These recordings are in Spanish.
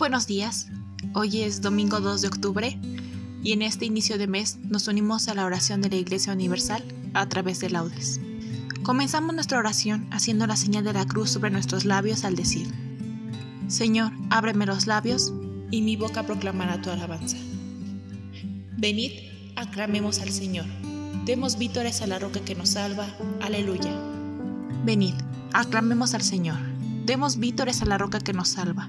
Buenos días. Hoy es domingo 2 de octubre y en este inicio de mes nos unimos a la oración de la Iglesia Universal a través de laudes. Comenzamos nuestra oración haciendo la señal de la cruz sobre nuestros labios al decir, Señor, ábreme los labios y mi boca proclamará tu alabanza. Venid, aclamemos al Señor. Demos vítores a la roca que nos salva. Aleluya. Venid, aclamemos al Señor. Demos vítores a la roca que nos salva.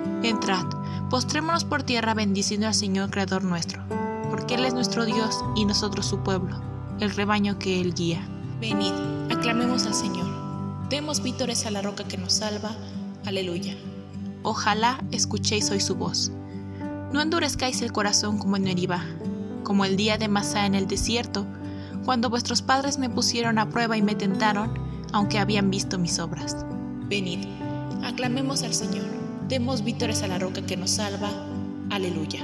Entrad Postrémonos por tierra bendiciendo al Señor Creador nuestro, porque Él es nuestro Dios y nosotros su pueblo, el rebaño que Él guía. Venid, aclamemos al Señor. Demos vítores a la roca que nos salva. Aleluya. Ojalá escuchéis hoy su voz. No endurezcáis el corazón como en Meribá, como el día de Masá en el desierto, cuando vuestros padres me pusieron a prueba y me tentaron, aunque habían visto mis obras. Venid, aclamemos al Señor. Demos vítores a la roca que nos salva. Aleluya.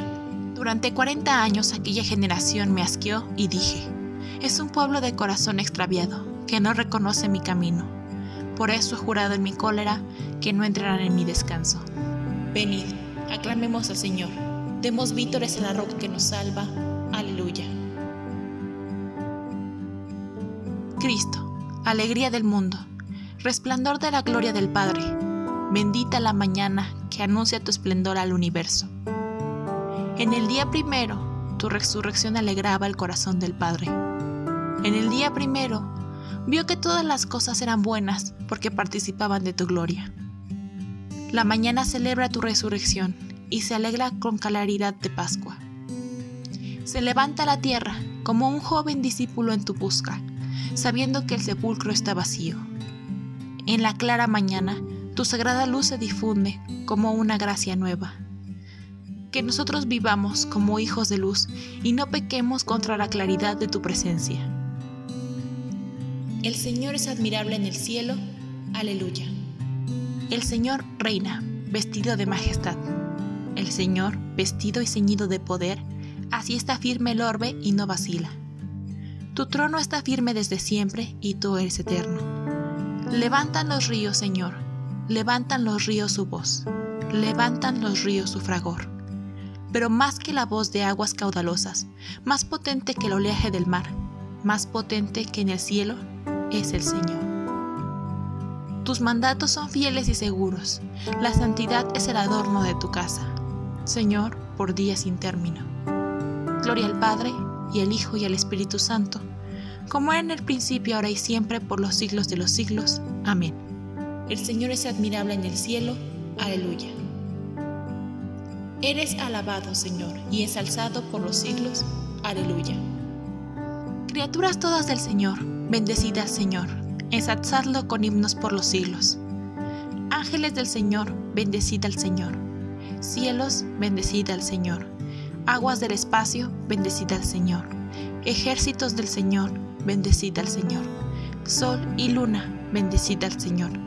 Durante 40 años aquella generación me asqueó y dije, es un pueblo de corazón extraviado, que no reconoce mi camino. Por eso he jurado en mi cólera que no entrarán en mi descanso. Venid, aclamemos al Señor. Demos vítores a la roca que nos salva. Aleluya. Cristo, alegría del mundo, resplandor de la gloria del Padre Bendita la mañana que anuncia tu esplendor al universo. En el día primero, tu resurrección alegraba el corazón del Padre. En el día primero, vio que todas las cosas eran buenas porque participaban de tu gloria. La mañana celebra tu resurrección y se alegra con claridad de Pascua. Se levanta la tierra como un joven discípulo en tu busca, sabiendo que el sepulcro está vacío. En la clara mañana, tu sagrada luz se difunde como una gracia nueva. Que nosotros vivamos como hijos de luz y no pequemos contra la claridad de tu presencia. El Señor es admirable en el cielo. Aleluya. El Señor reina, vestido de majestad. El Señor, vestido y ceñido de poder, así está firme el orbe y no vacila. Tu trono está firme desde siempre y tú eres eterno. Levantan los ríos, Señor, levantan los ríos su voz, levantan los ríos su fragor. Pero más que la voz de aguas caudalosas, más potente que el oleaje del mar, más potente que en el cielo, es el Señor. Tus mandatos son fieles y seguros, la santidad es el adorno de tu casa, Señor, por días sin término. Gloria al Padre, y al Hijo y al Espíritu Santo, como era en el principio, ahora y siempre, por los siglos de los siglos. Amén. El Señor es admirable en el cielo. Aleluya. Eres alabado, Señor, y ensalzado por los siglos. Aleluya. Criaturas todas del Señor, bendecida al Señor, ensalzadlo con himnos por los siglos. Ángeles del Señor, bendecida al Señor. Cielos, bendecida al Señor. Aguas del espacio, bendecida al Señor. Ejércitos del Señor, bendecida al Señor. Sol y luna, bendecida al Señor.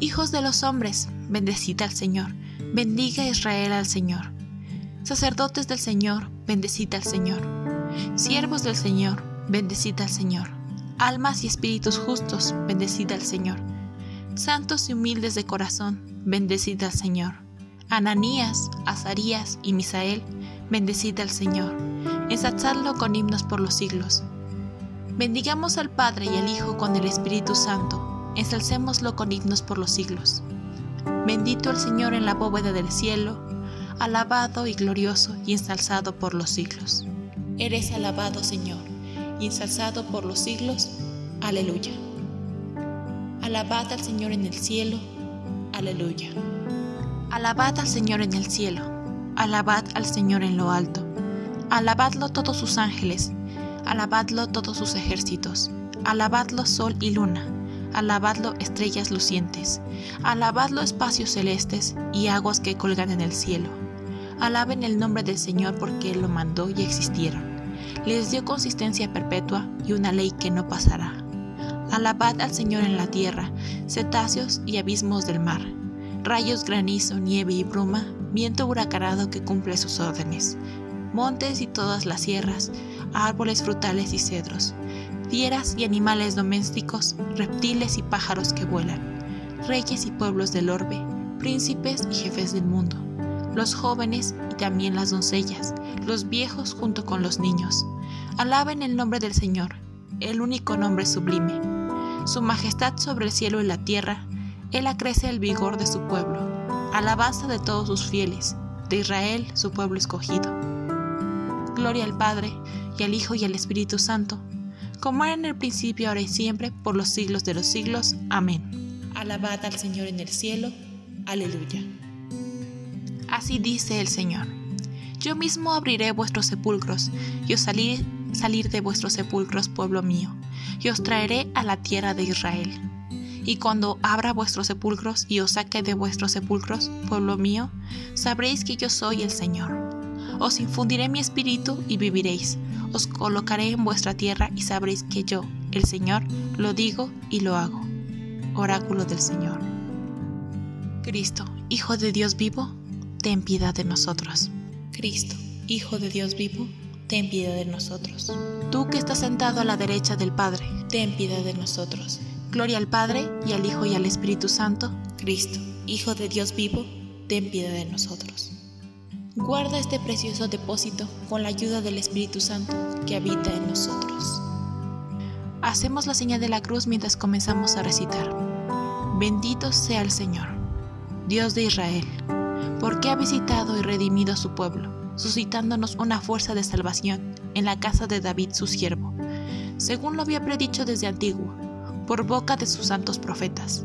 Hijos de los hombres, bendecida al Señor Bendiga Israel al Señor. Sacerdotes del Señor, bendecida al Señor. Siervos del Señor, bendecida al Señor. Almas y espíritus justos, bendecida al Señor. Santos y humildes de corazón, bendecida al Señor. Ananías, Azarías y Misael, bendecida al Señor. Ensalzadlo con himnos por los siglos. Bendigamos al Padre y al Hijo con el Espíritu Santo. Ensalcémoslo con himnos por los siglos. Bendito el Señor en la bóveda del cielo, alabado y glorioso y ensalzado por los siglos. Eres alabado, Señor, y ensalzado por los siglos. Aleluya. Alabad al Señor en el cielo. Aleluya. Alabad al Señor en el cielo. Alabad al Señor en lo alto. Alabadlo todos sus ángeles. Alabadlo todos sus ejércitos. Alabadlo sol y luna alabadlo estrellas lucientes, alabadlo espacios celestes y aguas que colgan en el cielo. Alaben el nombre del Señor porque Él lo mandó y existieron. Les dio consistencia perpetua y una ley que no pasará. Alabad al Señor en la tierra, cetáceos y abismos del mar, rayos, granizo, nieve y bruma, viento huracanado que cumple sus órdenes, montes y todas las sierras, árboles frutales y cedros, fieras y animales domésticos, reptiles y pájaros que vuelan, reyes y pueblos del orbe, príncipes y jefes del mundo, los jóvenes y también las doncellas, los viejos junto con los niños. Alaben el nombre del Señor, el único nombre sublime. Su majestad sobre el cielo y la tierra, Él acrece el vigor de su pueblo, alabanza de todos sus fieles, de Israel su pueblo escogido. Gloria al Padre, y al Hijo y al Espíritu Santo, como era en el principio, ahora y siempre, por los siglos de los siglos. Amén. Alabad al Señor en el cielo. Aleluya. Así dice el Señor. Yo mismo abriré vuestros sepulcros, y os salir, salir de vuestros sepulcros, pueblo mío, y os traeré a la tierra de Israel. Y cuando abra vuestros sepulcros y os saque de vuestros sepulcros, pueblo mío, sabréis que yo soy el Señor. Os infundiré mi espíritu y viviréis. Os colocaré en vuestra tierra y sabréis que yo, el Señor, lo digo y lo hago. Oráculo del Señor. Cristo, Hijo de Dios vivo, ten piedad de nosotros. Cristo, Hijo de Dios vivo, ten piedad de nosotros. Tú que estás sentado a la derecha del Padre, ten piedad de nosotros. Gloria al Padre y al Hijo y al Espíritu Santo. Cristo, Hijo de Dios vivo, ten piedad de nosotros. Guarda este precioso depósito con la ayuda del Espíritu Santo que habita en nosotros. Hacemos la señal de la cruz mientras comenzamos a recitar. Bendito sea el Señor, Dios de Israel, porque ha visitado y redimido a su pueblo, suscitándonos una fuerza de salvación en la casa de David su siervo, según lo había predicho desde antiguo, por boca de sus santos profetas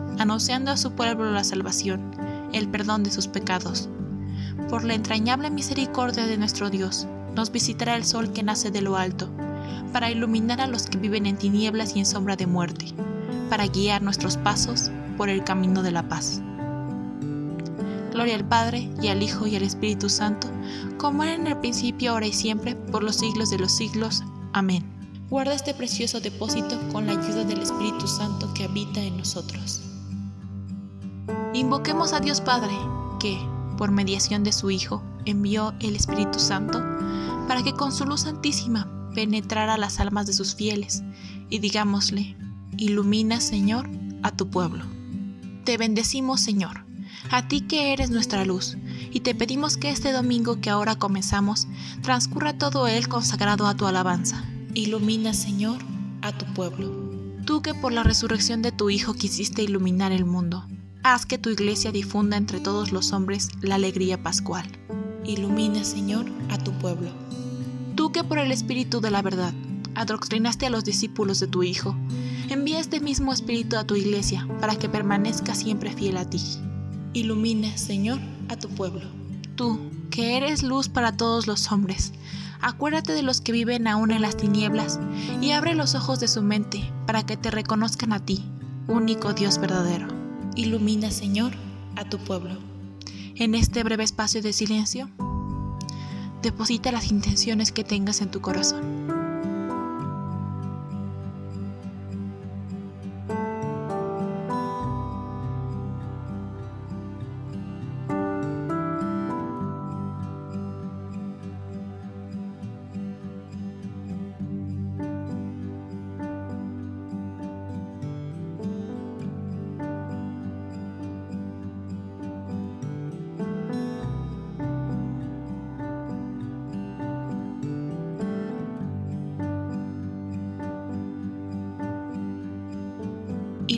anunciando a su pueblo la salvación, el perdón de sus pecados. Por la entrañable misericordia de nuestro Dios, nos visitará el sol que nace de lo alto, para iluminar a los que viven en tinieblas y en sombra de muerte, para guiar nuestros pasos por el camino de la paz. Gloria al Padre, y al Hijo, y al Espíritu Santo, como era en el principio, ahora y siempre, por los siglos de los siglos. Amén. Guarda este precioso depósito con la ayuda del Espíritu Santo que habita en nosotros. Invoquemos a Dios Padre, que, por mediación de su Hijo, envió el Espíritu Santo para que con su luz santísima penetrara las almas de sus fieles, y digámosle, ilumina, Señor, a tu pueblo. Te bendecimos, Señor a ti que eres nuestra luz, y te pedimos que este domingo que ahora comenzamos transcurra todo él consagrado a tu alabanza. Ilumina, Señor, a tu pueblo. Tú que por la resurrección de tu Hijo quisiste iluminar el mundo, haz que tu iglesia difunda entre todos los hombres la alegría pascual. Ilumina, Señor, a tu pueblo. Tú que por el Espíritu de la verdad adoctrinaste a los discípulos de tu Hijo, envía este mismo Espíritu a tu iglesia para que permanezca siempre fiel a ti. Ilumina, Señor, a tu pueblo. Tú, que eres luz para todos los hombres, acuérdate de los que viven aún en las tinieblas y abre los ojos de su mente para que te reconozcan a ti, único Dios verdadero. Ilumina, Señor, a tu pueblo. En este breve espacio de silencio, deposita las intenciones que tengas en tu corazón.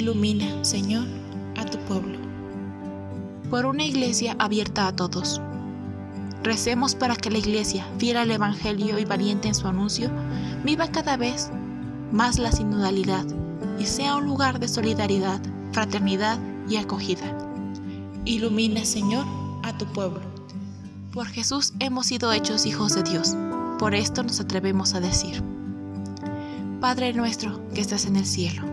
Ilumina, Señor, a tu pueblo. Por una iglesia abierta a todos. Recemos para que la iglesia, fiel al Evangelio y valiente en su anuncio, viva cada vez más la sinodalidad y sea un lugar de solidaridad, fraternidad y acogida. Ilumina, Señor, a tu pueblo. Por Jesús hemos sido hechos hijos de Dios. Por esto nos atrevemos a decir, Padre nuestro que estás en el cielo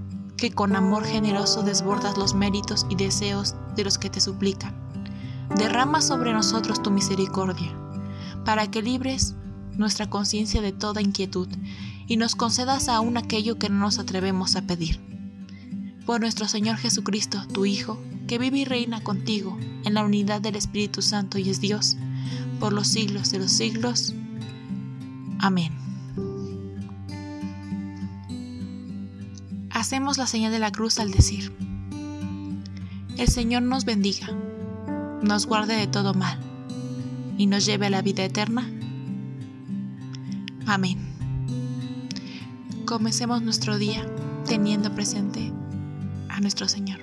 que con amor generoso desbordas los méritos y deseos de los que te suplican derrama sobre nosotros tu misericordia, para que libres nuestra conciencia de toda inquietud y nos concedas aún aquello que no nos atrevemos a pedir. Por nuestro Señor Jesucristo, tu Hijo, que vive y reina contigo en la unidad del Espíritu Santo y es Dios, por los siglos de los siglos. Amén. Hacemos la señal de la cruz al decir, el Señor nos bendiga nos guarde de todo mal y nos lleve a la vida eterna. Amén. Comencemos nuestro día teniendo presente a nuestro Señor.